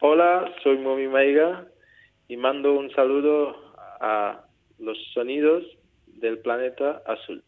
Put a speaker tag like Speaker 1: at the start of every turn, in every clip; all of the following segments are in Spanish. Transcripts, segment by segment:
Speaker 1: Hola, soy Momi Maiga y mando un saludo a los sonidos del planeta azul.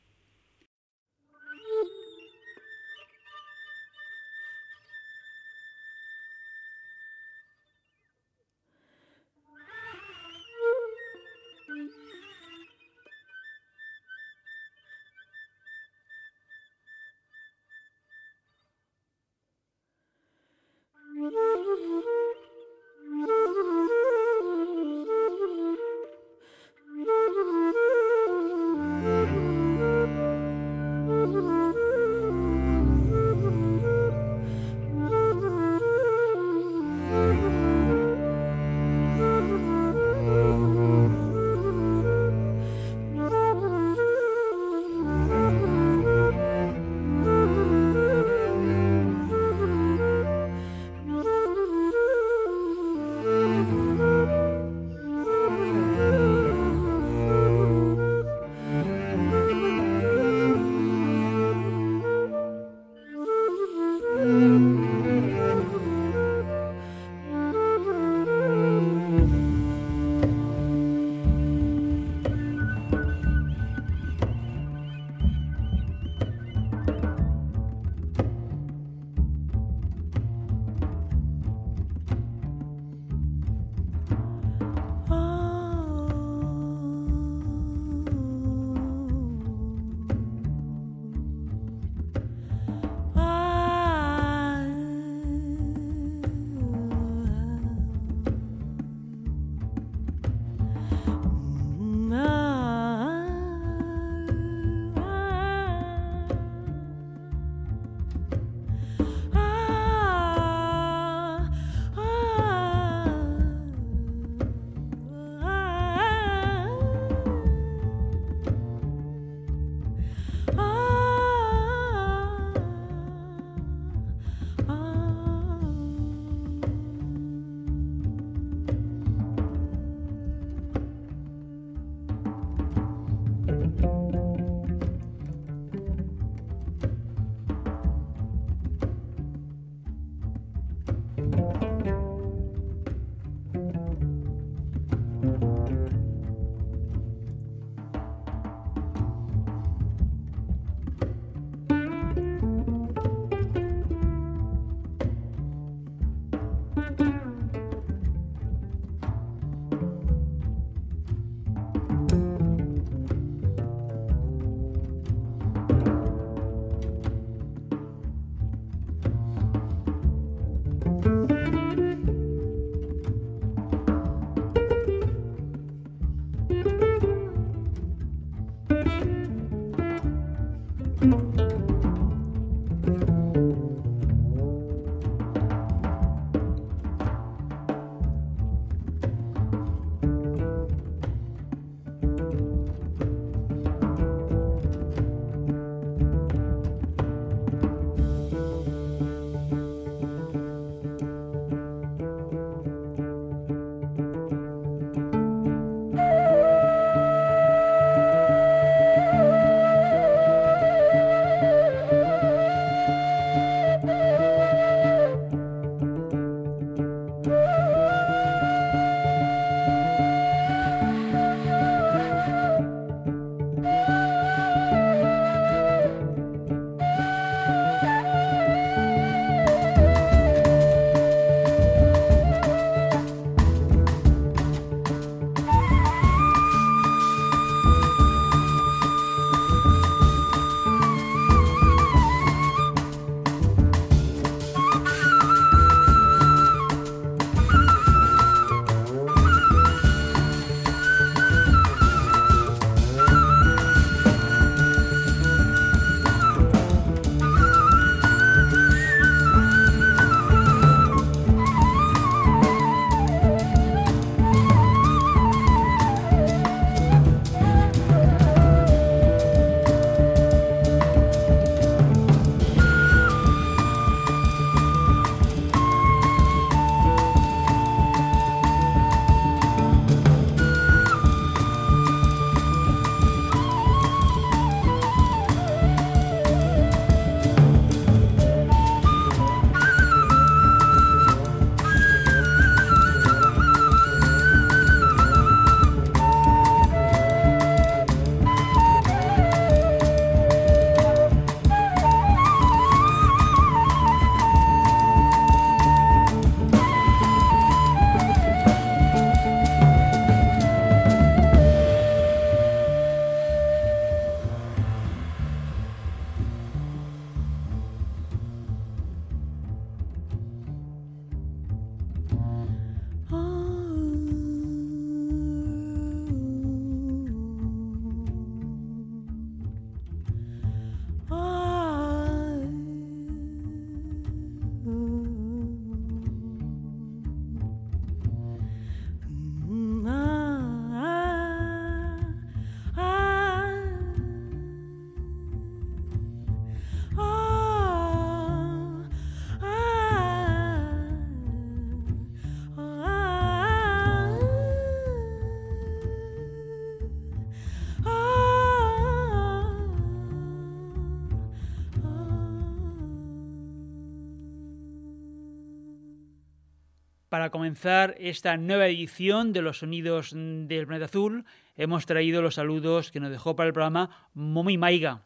Speaker 2: Para comenzar esta nueva edición de los sonidos del planeta azul, hemos traído los saludos que nos dejó para el programa Momi Maiga.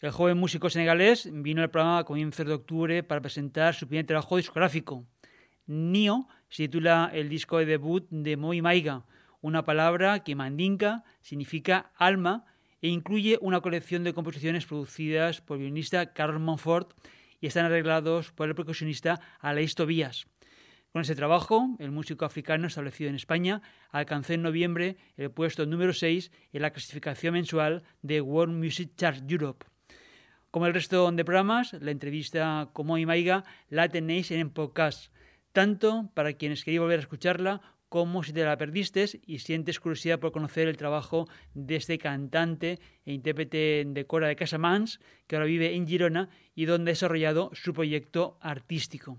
Speaker 2: El joven músico senegalés vino al programa a comienzos de octubre para presentar su primer trabajo discográfico. Nio se titula el disco de debut de Momi Maiga, una palabra que mandinka significa alma e incluye una colección de composiciones producidas por el violinista Carlos Monfort y están arreglados por el percusionista Alain Tobías. Con ese trabajo, el músico africano establecido en España alcanzó en noviembre el puesto número 6 en la clasificación mensual de World Music Chart Europe. Como el resto de programas, la entrevista como Maiga la tenéis en podcast, tanto para quienes queréis volver a escucharla como si te la perdiste y sientes curiosidad por conocer el trabajo de este cantante e intérprete de cora de Casamans, que ahora vive en Girona y donde ha desarrollado su proyecto artístico.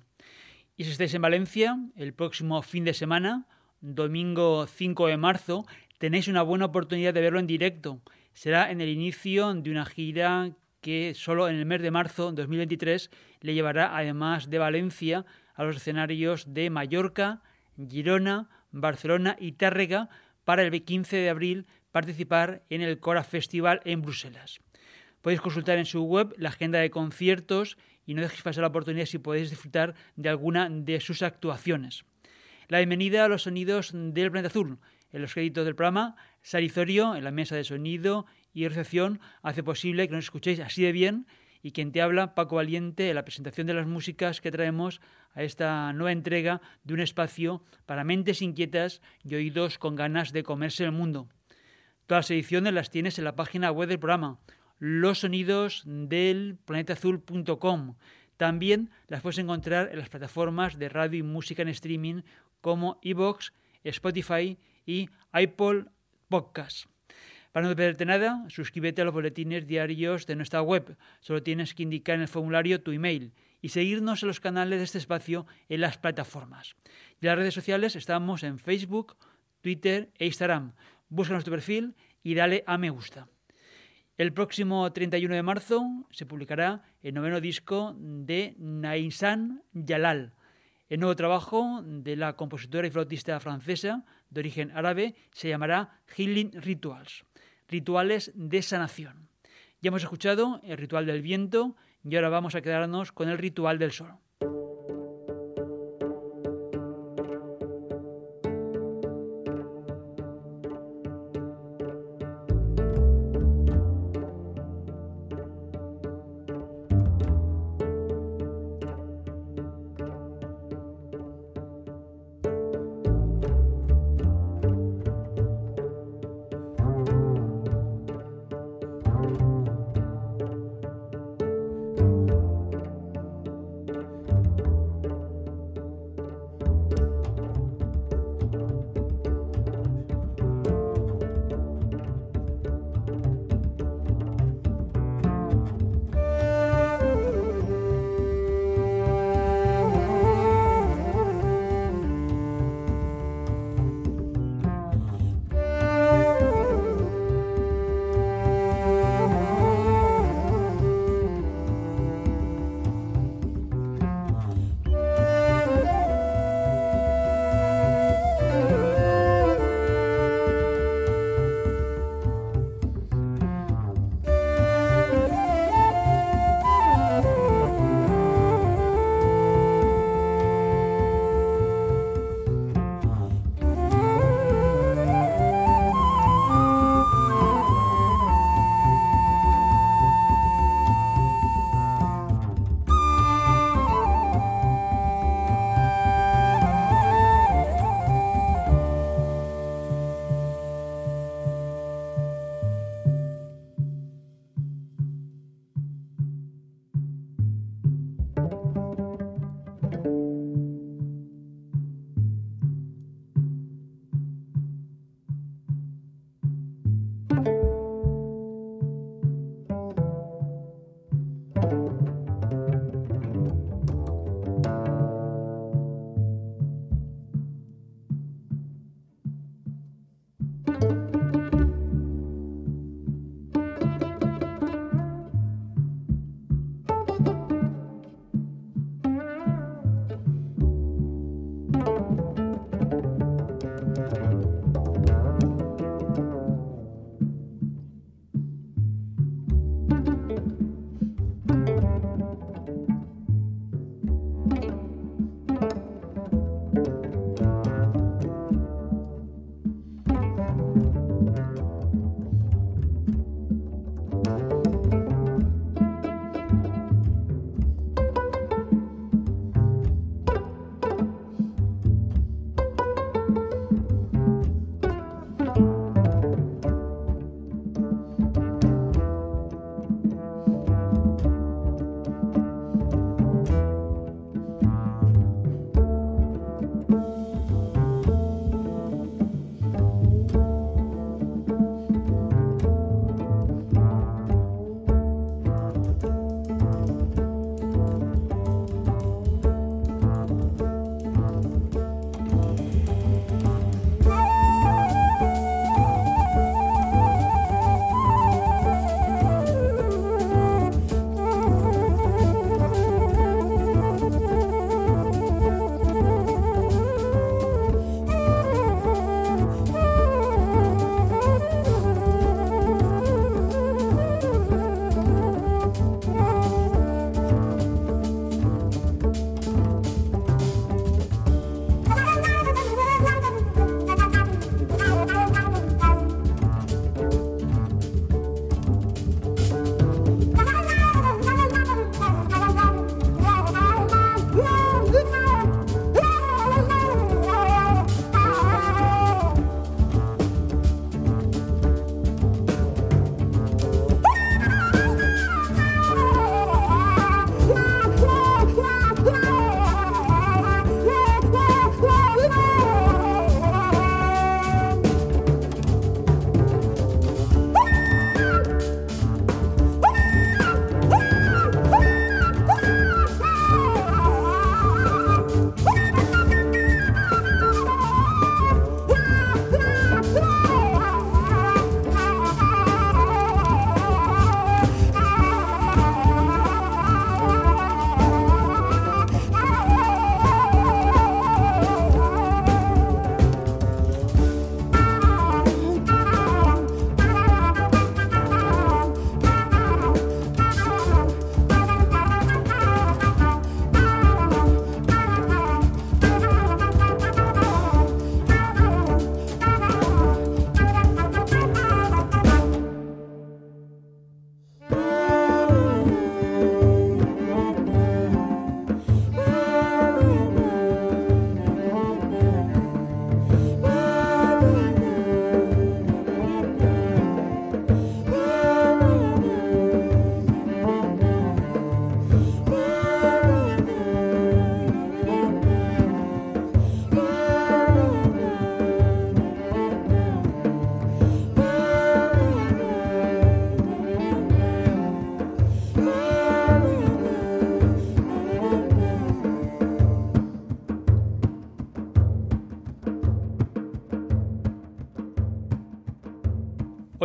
Speaker 2: Y si estáis en Valencia, el próximo fin de semana, domingo 5 de marzo, tenéis una buena oportunidad de verlo en directo. Será en el inicio de una gira que solo en el mes de marzo de 2023 le llevará, además de Valencia, a los escenarios de Mallorca, Girona, Barcelona y Tárrega para el 15 de abril participar en el Cora Festival en Bruselas. Podéis consultar en su web la agenda de conciertos y no dejéis pasar la oportunidad si podéis disfrutar de alguna de sus actuaciones. La bienvenida a los sonidos del planeta azul. En los créditos del programa, Sarizorio, en la mesa de sonido y recepción, hace posible que nos escuchéis así de bien y quien te habla, Paco Valiente, en la presentación de las músicas que traemos a esta nueva entrega de un espacio para mentes inquietas y oídos con ganas de comerse el mundo. Todas las ediciones las tienes en la página web del programa los sonidos del planetazul.com. También las puedes encontrar en las plataformas de radio y música en streaming como iVoox, Spotify y Apple Podcasts. Para no perderte nada, suscríbete a los boletines diarios de nuestra web. Solo tienes que indicar en el formulario tu email y seguirnos en los canales de este espacio en las plataformas. Y en las redes sociales estamos en Facebook, Twitter e Instagram. Busca nuestro perfil y dale a me gusta. El próximo 31 de marzo se publicará el noveno disco de Naisan Yalal. El nuevo trabajo de la compositora y flautista francesa de origen árabe se llamará Healing Rituals, rituales de sanación. Ya hemos escuchado el ritual del viento y ahora vamos a quedarnos con el ritual del sol.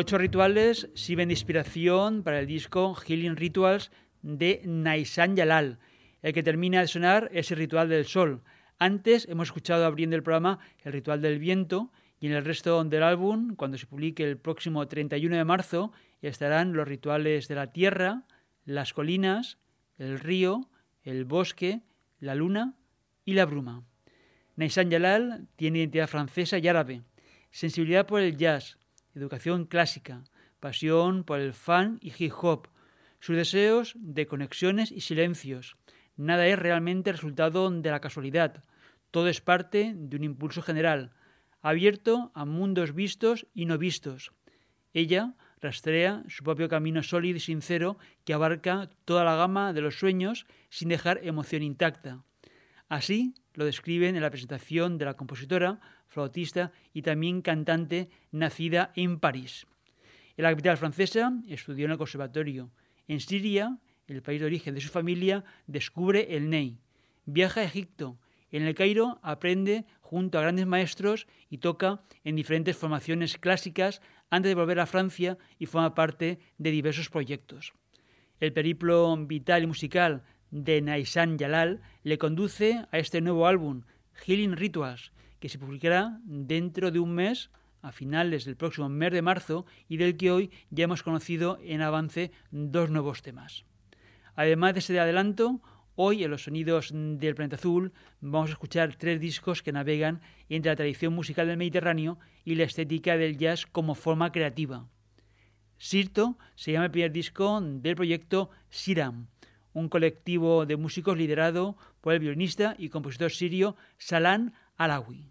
Speaker 2: Ocho rituales sirven de inspiración para el disco Healing Rituals de Naisan Yalal. El que termina de sonar es el ritual del sol. Antes hemos escuchado abriendo el programa el ritual del viento y en el resto del álbum, cuando se publique el próximo 31 de marzo, estarán los rituales de la tierra, las colinas, el río, el bosque, la luna y la bruma. Naisan Yalal tiene identidad francesa y árabe, sensibilidad por el jazz, educación clásica, pasión por el fan y hip hop, sus deseos de conexiones y silencios. Nada es realmente resultado de la casualidad, todo es parte de un impulso general, abierto a mundos vistos y no vistos. Ella rastrea su propio camino sólido y sincero que abarca toda la gama de los sueños sin dejar emoción intacta. Así lo describen en la presentación de la compositora, flautista y también cantante nacida en París. En la capital francesa estudió en el conservatorio. En Siria, el país de origen de su familia, descubre el Ney. Viaja a Egipto. En el Cairo aprende junto a grandes maestros y toca en diferentes formaciones clásicas antes de volver a Francia y forma parte de diversos proyectos. El periplo vital y musical de Naisan Yalal le conduce a este nuevo álbum, Healing Rituals, que se publicará dentro de un mes, a finales del próximo mes de marzo, y del que hoy ya hemos conocido en avance dos nuevos temas. Además de este adelanto, hoy en los sonidos del planeta azul vamos a escuchar tres discos que navegan entre la tradición musical del Mediterráneo y la estética del jazz como forma creativa. Sirto se llama el primer disco del proyecto Siram, un colectivo de músicos liderado por el violinista y compositor sirio Salan Alawi.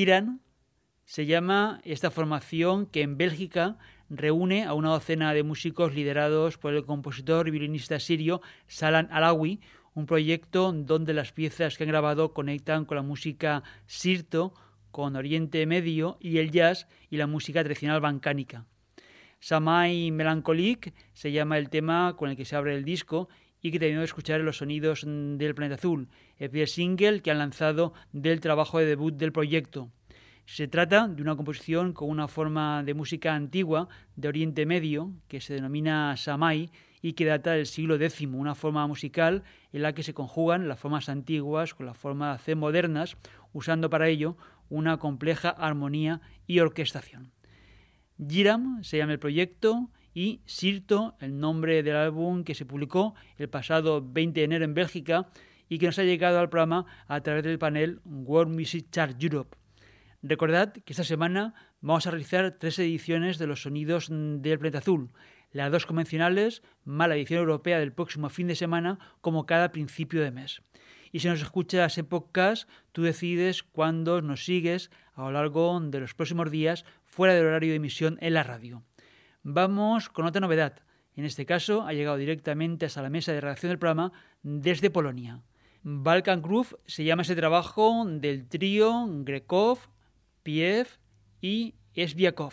Speaker 2: Giran se llama esta formación que en Bélgica reúne a una docena de músicos liderados por el compositor y violinista sirio Salan Alawi, un proyecto donde las piezas que han grabado conectan con la música sirto, con Oriente Medio y el jazz y la música tradicional balcánica. Samai Melancholic se llama el tema con el que se abre el disco y que de escuchar los sonidos del planeta azul, el primer single que han lanzado del trabajo de debut del proyecto. Se trata de una composición con una forma de música antigua de Oriente Medio que se denomina Samai y que data del siglo X, una forma musical en la que se conjugan las formas antiguas con las formas modernas, usando para ello una compleja armonía y orquestación. Giram se llama el proyecto y Sirto, el nombre del álbum que se publicó el pasado 20 de enero en Bélgica y que nos ha llegado al programa a través del panel World Music Chart Europe. Recordad que esta semana vamos a realizar tres ediciones de los sonidos del planeta azul, las dos convencionales, más la edición europea del próximo fin de semana, como cada principio de mes. Y si nos escuchas en podcast, tú decides cuándo nos sigues a lo largo de los próximos días fuera del horario de emisión en la radio. Vamos con otra novedad. En este caso, ha llegado directamente hasta la mesa de redacción del programa desde Polonia. Balkan Groove se llama ese trabajo del trío Grekov, Piev y Esbiakov.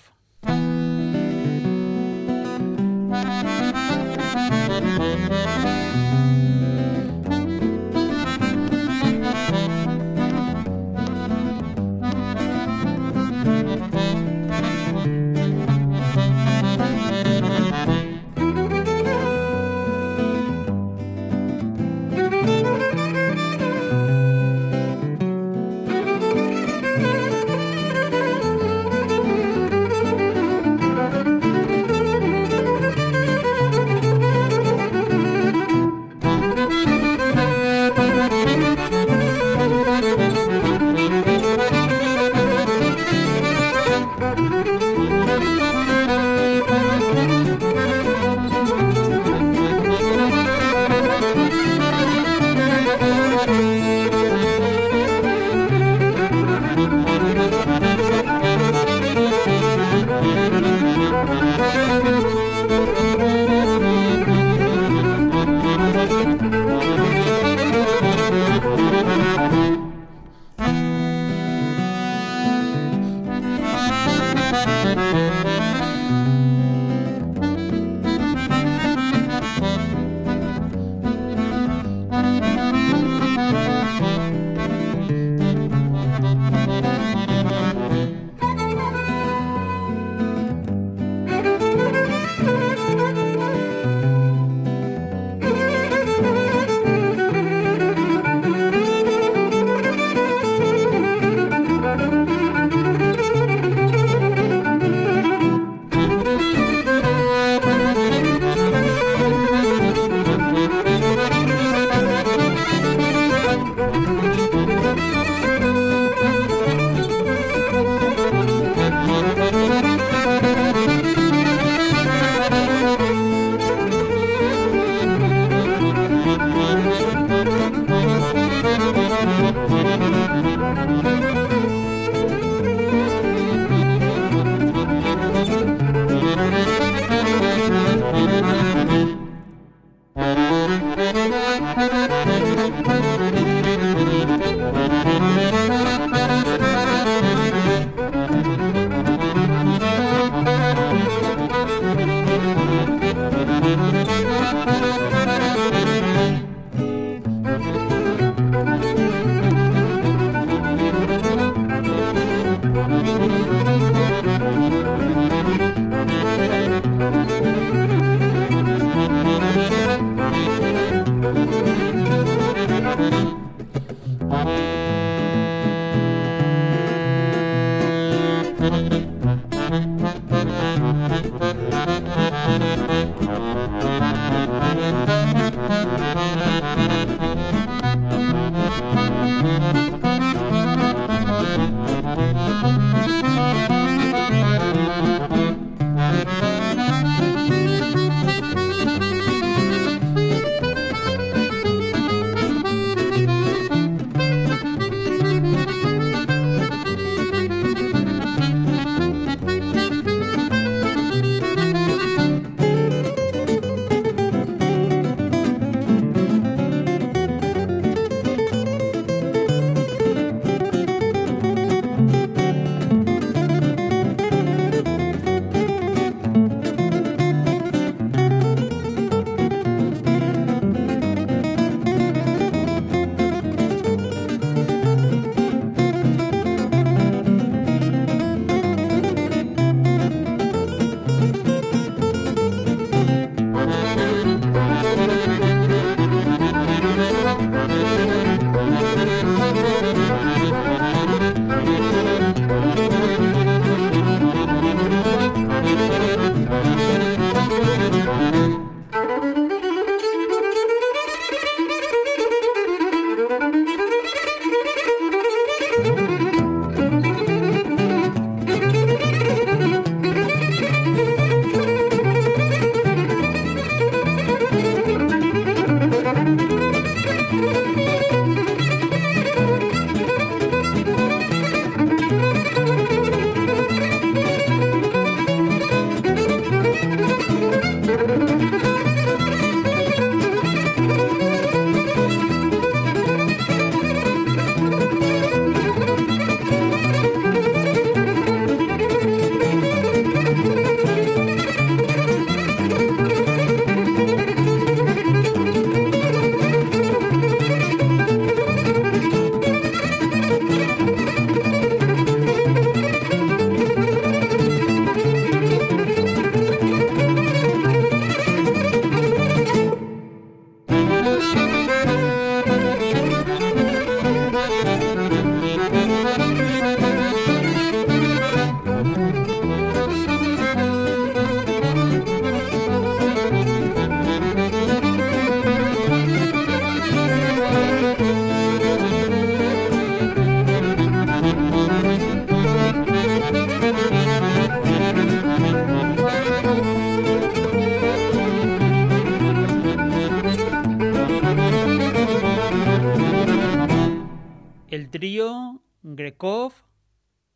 Speaker 2: Trío Grekov,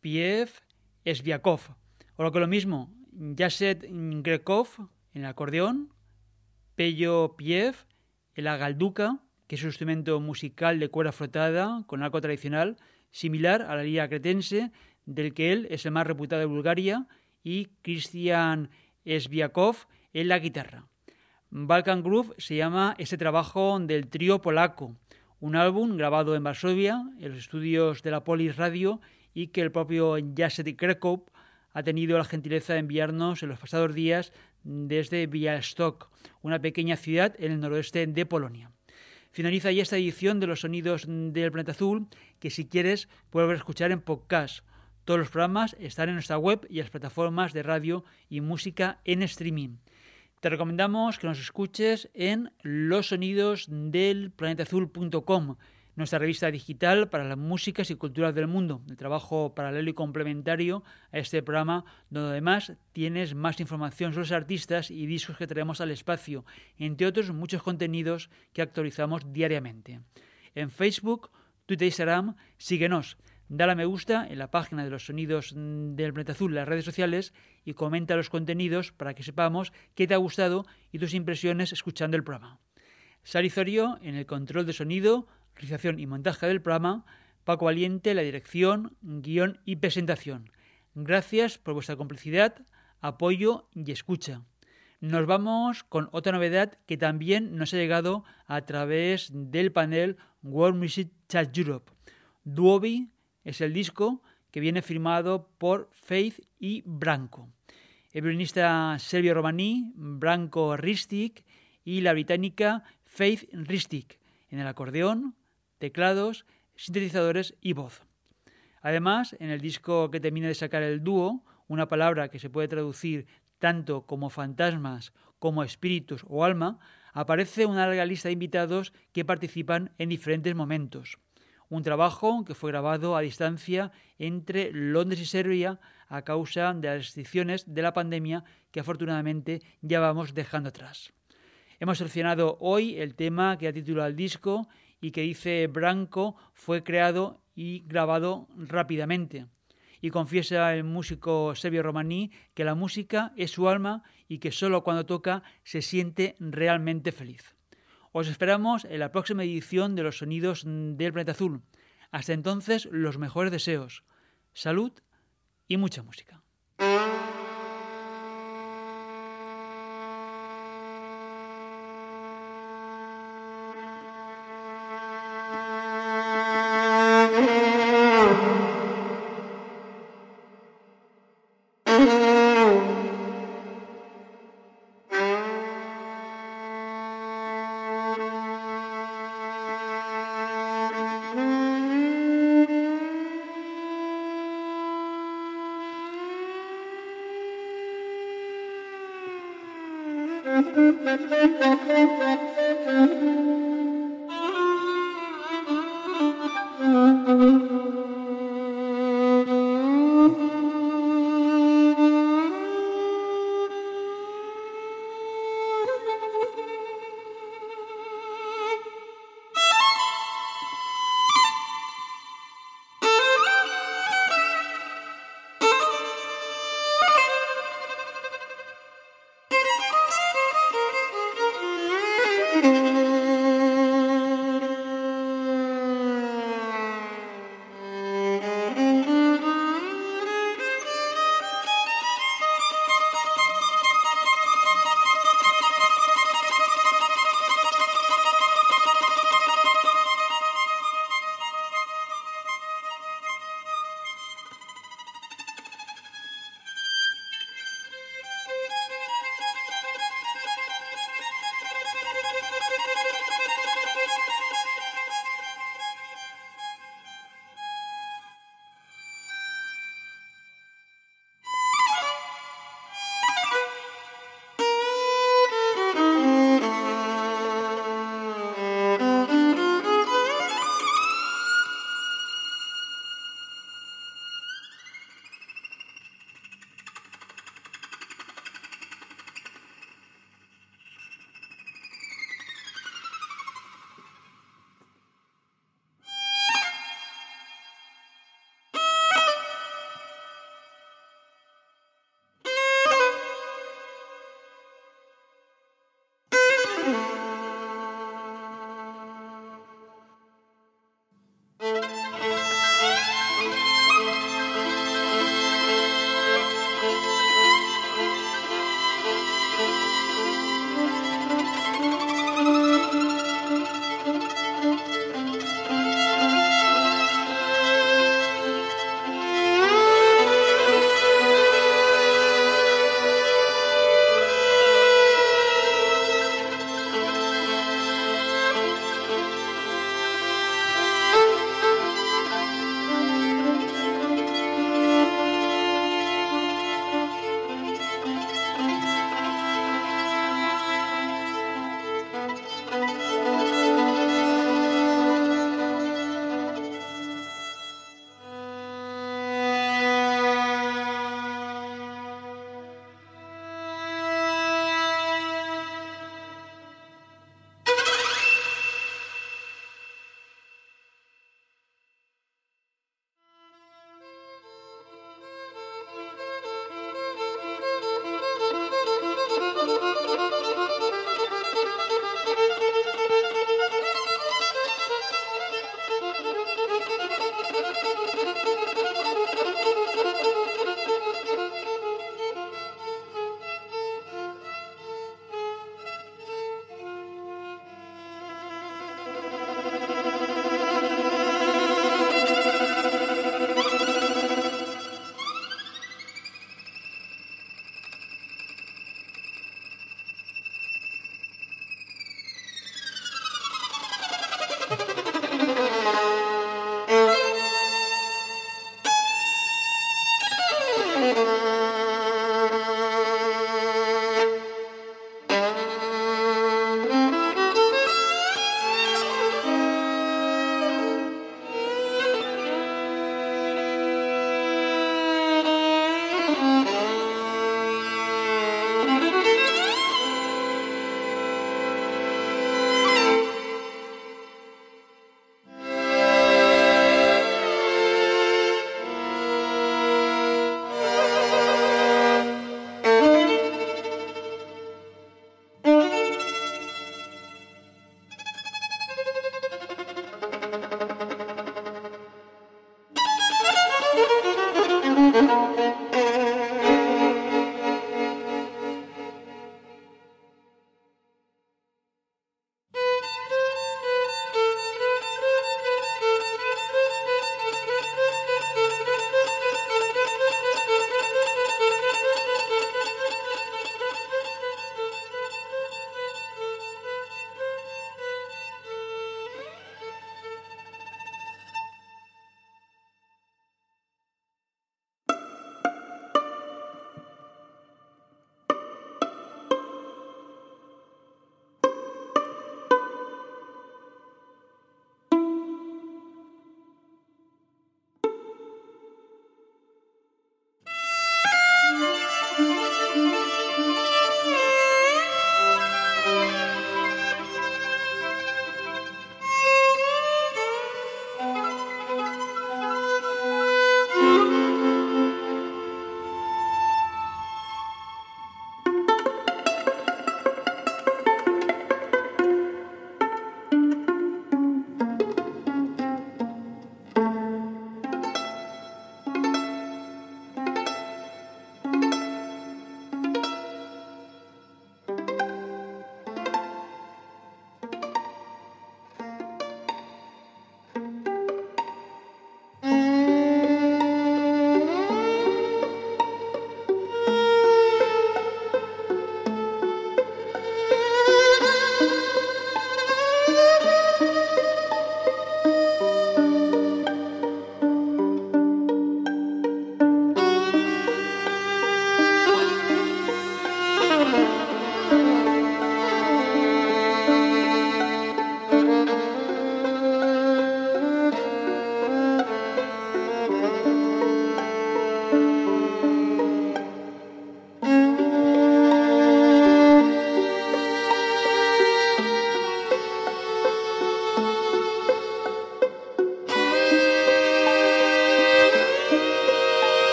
Speaker 2: Piev, Sviakov. O lo que lo mismo, Yaset Grekov en el acordeón, Pello Piev en la galduca, que es un instrumento musical de cuerda frotada con arco tradicional, similar a la lira cretense, del que él es el más reputado de Bulgaria, y Christian Sviakov en la guitarra. Balkan Groove se llama ese trabajo del trío polaco, un álbum grabado en Varsovia, en los estudios de la Polis Radio, y que el propio Jacek Krekov ha tenido la gentileza de enviarnos en los pasados días desde Białystok, una pequeña ciudad en el noroeste de Polonia. Finaliza ya esta edición de los sonidos del planeta azul, que si quieres puedes escuchar en podcast. Todos los programas están en nuestra web y las plataformas de radio y música en streaming. Te recomendamos que nos escuches en losonidosdelplanetazul.com nuestra revista digital para las músicas y culturas del mundo, el trabajo paralelo y complementario a este programa, donde además tienes más información sobre los artistas y discos que traemos al espacio, entre otros muchos contenidos que actualizamos diariamente. En Facebook, Twitter e Instagram, síguenos. Dale a me gusta en la página de los sonidos del planeta azul en las redes sociales y comenta los contenidos para que sepamos qué te ha gustado y tus impresiones escuchando el programa. Sarizorio en el control de sonido, realización y montaje del programa, Paco Valiente, la dirección, guion y presentación. Gracias por vuestra complicidad, apoyo y escucha. Nos vamos con otra novedad que también nos ha llegado a través del panel World Music Chat Europe. Duobi es el disco que viene firmado por Faith y Branco. El violinista serbio-romaní Branko Ristic y la británica Faith Ristic en el acordeón, teclados, sintetizadores y voz. Además, en el disco que termina de sacar el dúo, una palabra que se puede traducir tanto como fantasmas como espíritus o alma, aparece una larga lista de invitados que participan en diferentes momentos. Un trabajo que fue grabado a distancia entre Londres y Serbia a causa de las restricciones de la pandemia que afortunadamente ya vamos dejando atrás. Hemos seleccionado hoy el tema que ha titulado el disco y que dice Branco fue creado y grabado rápidamente. Y confiesa el músico serbio romaní que la música es su alma y que solo cuando toca se siente realmente feliz. Os esperamos en la próxima edición de los Sonidos del Planeta Azul. Hasta entonces, los mejores deseos, salud y mucha música.